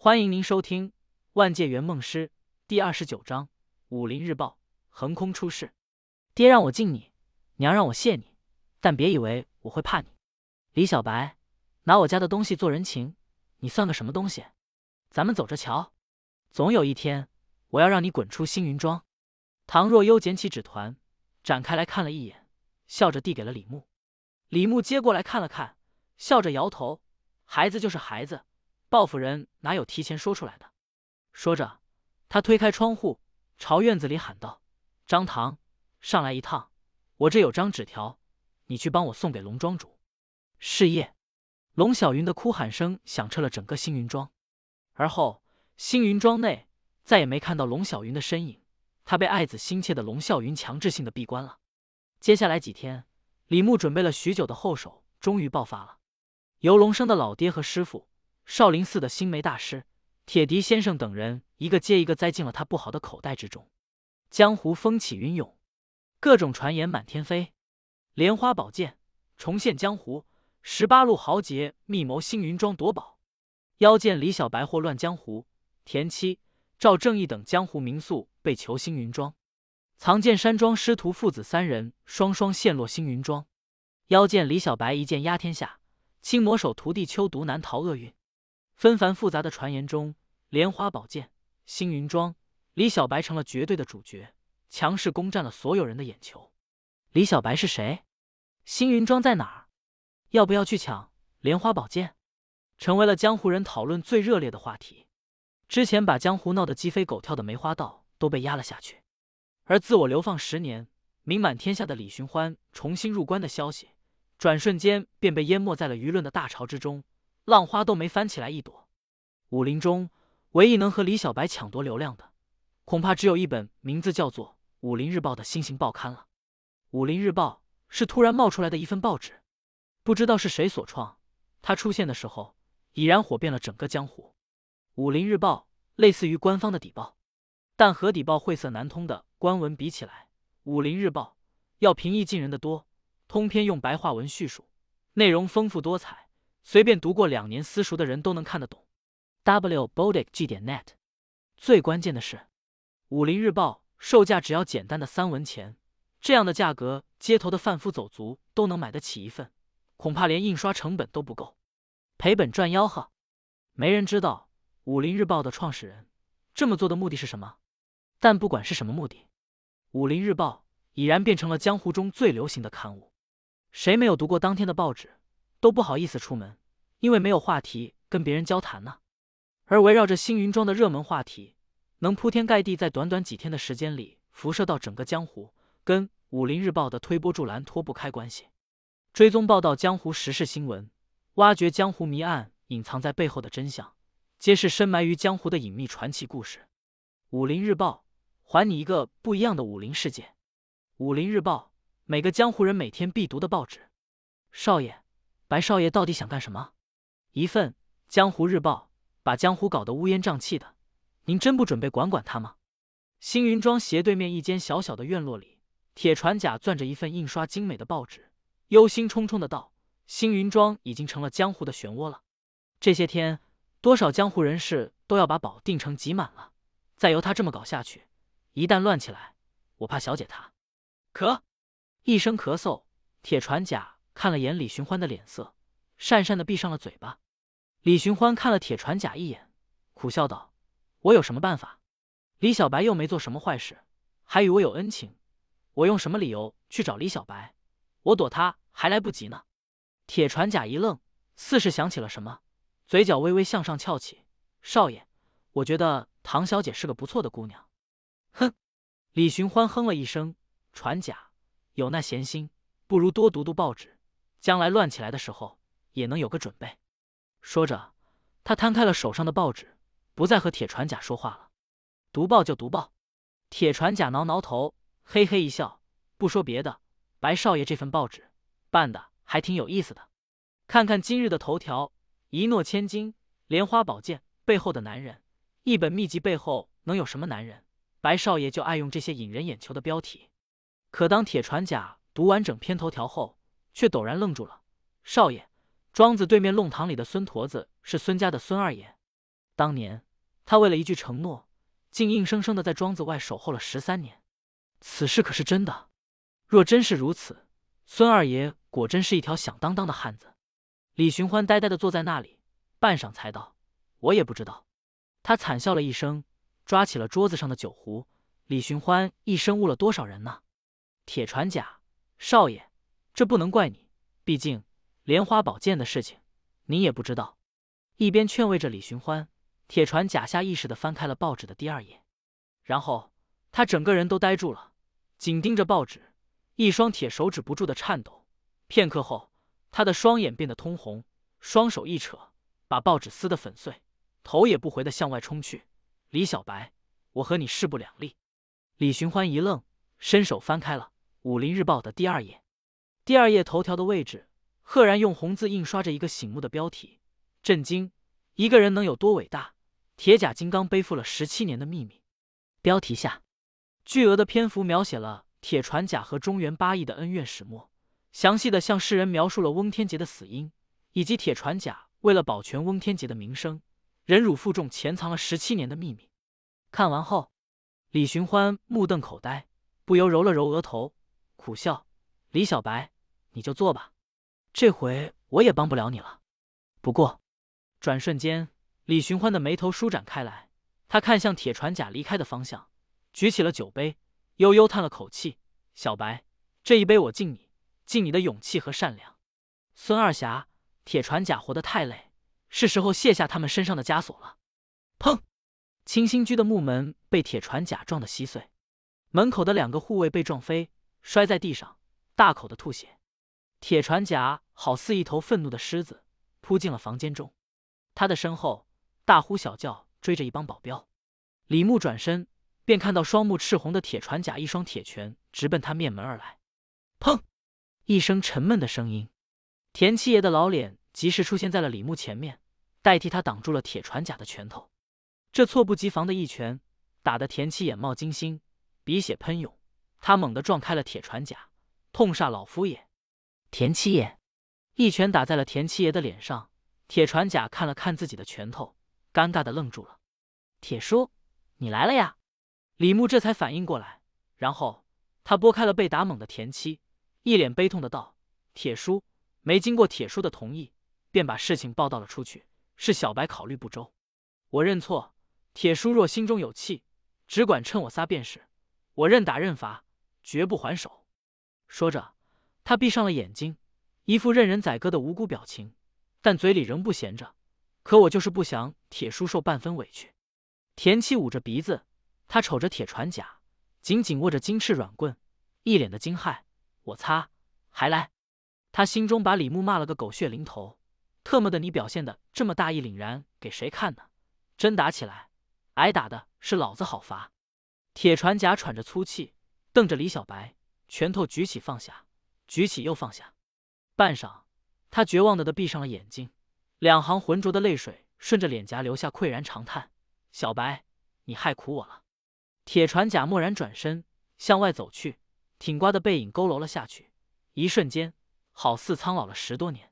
欢迎您收听《万界圆梦师》第二十九章《武林日报》横空出世。爹让我敬你，娘让我谢你，但别以为我会怕你。李小白，拿我家的东西做人情，你算个什么东西？咱们走着瞧。总有一天，我要让你滚出星云庄。唐若幽捡起纸团，展开来看了一眼，笑着递给了李牧。李牧接过来看了看，笑着摇头：“孩子就是孩子。”报复人哪有提前说出来的？说着，他推开窗户，朝院子里喊道：“张唐，上来一趟！我这有张纸条，你去帮我送给龙庄主。”是夜，龙小云的哭喊声响彻了整个星云庄。而后，星云庄内再也没看到龙小云的身影，他被爱子心切的龙啸云强制性的闭关了。接下来几天，李牧准备了许久的后手终于爆发了。游龙生的老爹和师傅。少林寺的星梅大师、铁笛先生等人一个接一个栽进了他不好的口袋之中。江湖风起云涌，各种传言满天飞。莲花宝剑重现江湖，十八路豪杰密谋星云庄夺宝。妖剑李小白祸乱江湖，田七、赵正义等江湖名宿被囚星云庄。藏剑山庄师徒父子三人双双陷落星云庄。妖剑李小白一剑压天下，青魔手徒弟秋毒难逃厄运。纷繁复杂的传言中，莲花宝剑、星云庄、李小白成了绝对的主角，强势攻占了所有人的眼球。李小白是谁？星云庄在哪儿？要不要去抢莲花宝剑？成为了江湖人讨论最热烈的话题。之前把江湖闹得鸡飞狗跳的梅花道都被压了下去，而自我流放十年、名满天下的李寻欢重新入关的消息，转瞬间便被淹没在了舆论的大潮之中。浪花都没翻起来一朵。武林中唯一能和李小白抢夺流量的，恐怕只有一本名字叫做《武林日报》的新型报刊了。《武林日报》是突然冒出来的一份报纸，不知道是谁所创。它出现的时候，已然火遍了整个江湖。《武林日报》类似于官方的底报，但和底报晦涩难通的官文比起来，《武林日报》要平易近人的多，通篇用白话文叙述，内容丰富多彩。随便读过两年私塾的人都能看得懂。w bodic g 点 net。最关键的是，《武林日报》售价只要简单的三文钱，这样的价格，街头的贩夫走卒都能买得起一份，恐怕连印刷成本都不够，赔本赚吆喝。没人知道《武林日报》的创始人这么做的目的是什么，但不管是什么目的，《武林日报》已然变成了江湖中最流行的刊物。谁没有读过当天的报纸？都不好意思出门，因为没有话题跟别人交谈呢。而围绕着星云庄的热门话题，能铺天盖地在短短几天的时间里辐射到整个江湖，跟武林日报的推波助澜脱不开关系。追踪报道江湖时事新闻，挖掘江湖谜案隐藏在背后的真相，揭示深埋于江湖的隐秘传奇故事。武林日报还你一个不一样的武林世界。武林日报，每个江湖人每天必读的报纸。少爷。白少爷到底想干什么？一份《江湖日报》把江湖搞得乌烟瘴气的，您真不准备管管他吗？星云庄斜对面一间小小的院落里，铁船甲攥着一份印刷精美的报纸，忧心忡忡的道：“星云庄已经成了江湖的漩涡了。这些天，多少江湖人士都要把宝定成挤满了。再由他这么搞下去，一旦乱起来，我怕小姐她……咳，一声咳嗽，铁船甲。”看了眼李寻欢的脸色，讪讪的闭上了嘴巴。李寻欢看了铁船甲一眼，苦笑道：“我有什么办法？李小白又没做什么坏事，还与我有恩情，我用什么理由去找李小白？我躲他还来不及呢。”铁船甲一愣，似是想起了什么，嘴角微微向上翘起：“少爷，我觉得唐小姐是个不错的姑娘。”哼！李寻欢哼了一声：“船甲有那闲心，不如多读读报纸。”将来乱起来的时候，也能有个准备。说着，他摊开了手上的报纸，不再和铁船甲说话了。读报就读报。铁船甲挠挠头，嘿嘿一笑，不说别的，白少爷这份报纸办的还挺有意思的。看看今日的头条：一诺千金，莲花宝剑背后的男人，一本秘籍背后能有什么男人？白少爷就爱用这些引人眼球的标题。可当铁船甲读完整篇头条后，却陡然愣住了。少爷，庄子对面弄堂里的孙驼子是孙家的孙二爷。当年他为了一句承诺，竟硬生生的在庄子外守候了十三年。此事可是真的？若真是如此，孙二爷果真是一条响当当的汉子。李寻欢呆呆的坐在那里，半晌才道：“我也不知道。”他惨笑了一声，抓起了桌子上的酒壶。李寻欢一生误了多少人呢？铁船甲少爷，这不能怪你，毕竟莲花宝剑的事情，你也不知道。一边劝慰着李寻欢，铁船甲下意识的翻开了报纸的第二页，然后他整个人都呆住了，紧盯着报纸，一双铁手指不住的颤抖。片刻后，他的双眼变得通红，双手一扯，把报纸撕得粉碎，头也不回的向外冲去。李小白，我和你势不两立。李寻欢一愣，伸手翻开了《武林日报》的第二页。第二页头条的位置，赫然用红字印刷着一个醒目的标题：“震惊！一个人能有多伟大？铁甲金刚背负了十七年的秘密。”标题下，巨额的篇幅描写了铁船甲和中原八义的恩怨始末，详细的向世人描述了翁天杰的死因，以及铁船甲为了保全翁天杰的名声，忍辱负重，潜藏了十七年的秘密。看完后。李寻欢目瞪口呆，不由揉了揉额头，苦笑：“李小白，你就做吧，这回我也帮不了你了。”不过，转瞬间，李寻欢的眉头舒展开来，他看向铁船甲离开的方向，举起了酒杯，悠悠叹了口气：“小白，这一杯我敬你，敬你的勇气和善良。”孙二侠，铁船甲活得太累，是时候卸下他们身上的枷锁了。砰！清新居的木门被铁船甲撞得稀碎，门口的两个护卫被撞飞，摔在地上，大口的吐血。铁船甲好似一头愤怒的狮子，扑进了房间中。他的身后大呼小叫，追着一帮保镖。李牧转身，便看到双目赤红的铁船甲一双铁拳直奔他面门而来。砰！一声沉闷的声音，田七爷的老脸及时出现在了李牧前面，代替他挡住了铁船甲的拳头。这猝不及防的一拳，打得田七眼冒金星，鼻血喷涌。他猛地撞开了铁船甲，痛煞老夫也！田七爷一拳打在了田七爷的脸上。铁船甲看了看自己的拳头，尴尬的愣住了。铁叔，你来了呀！李牧这才反应过来，然后他拨开了被打懵的田七，一脸悲痛的道：“铁叔，没经过铁叔的同意，便把事情报道了出去，是小白考虑不周，我认错。”铁叔若心中有气，只管趁我仨便是，我认打认罚，绝不还手。说着，他闭上了眼睛，一副任人宰割的无辜表情，但嘴里仍不闲着。可我就是不想铁叔受半分委屈。田七捂着鼻子，他瞅着铁船甲，紧紧握着金翅软棍，一脸的惊骇。我擦，还来！他心中把李牧骂了个狗血淋头，特么的，你表现的这么大义凛然，给谁看呢？真打起来！挨打的是老子好罚！铁船甲喘着粗气，瞪着李小白，拳头举起放下，举起又放下。半晌，他绝望的的闭上了眼睛，两行浑浊的泪水顺着脸颊流下，喟然长叹：“小白，你害苦我了。”铁船甲蓦然转身向外走去，挺刮的背影佝偻了下去，一瞬间好似苍老了十多年。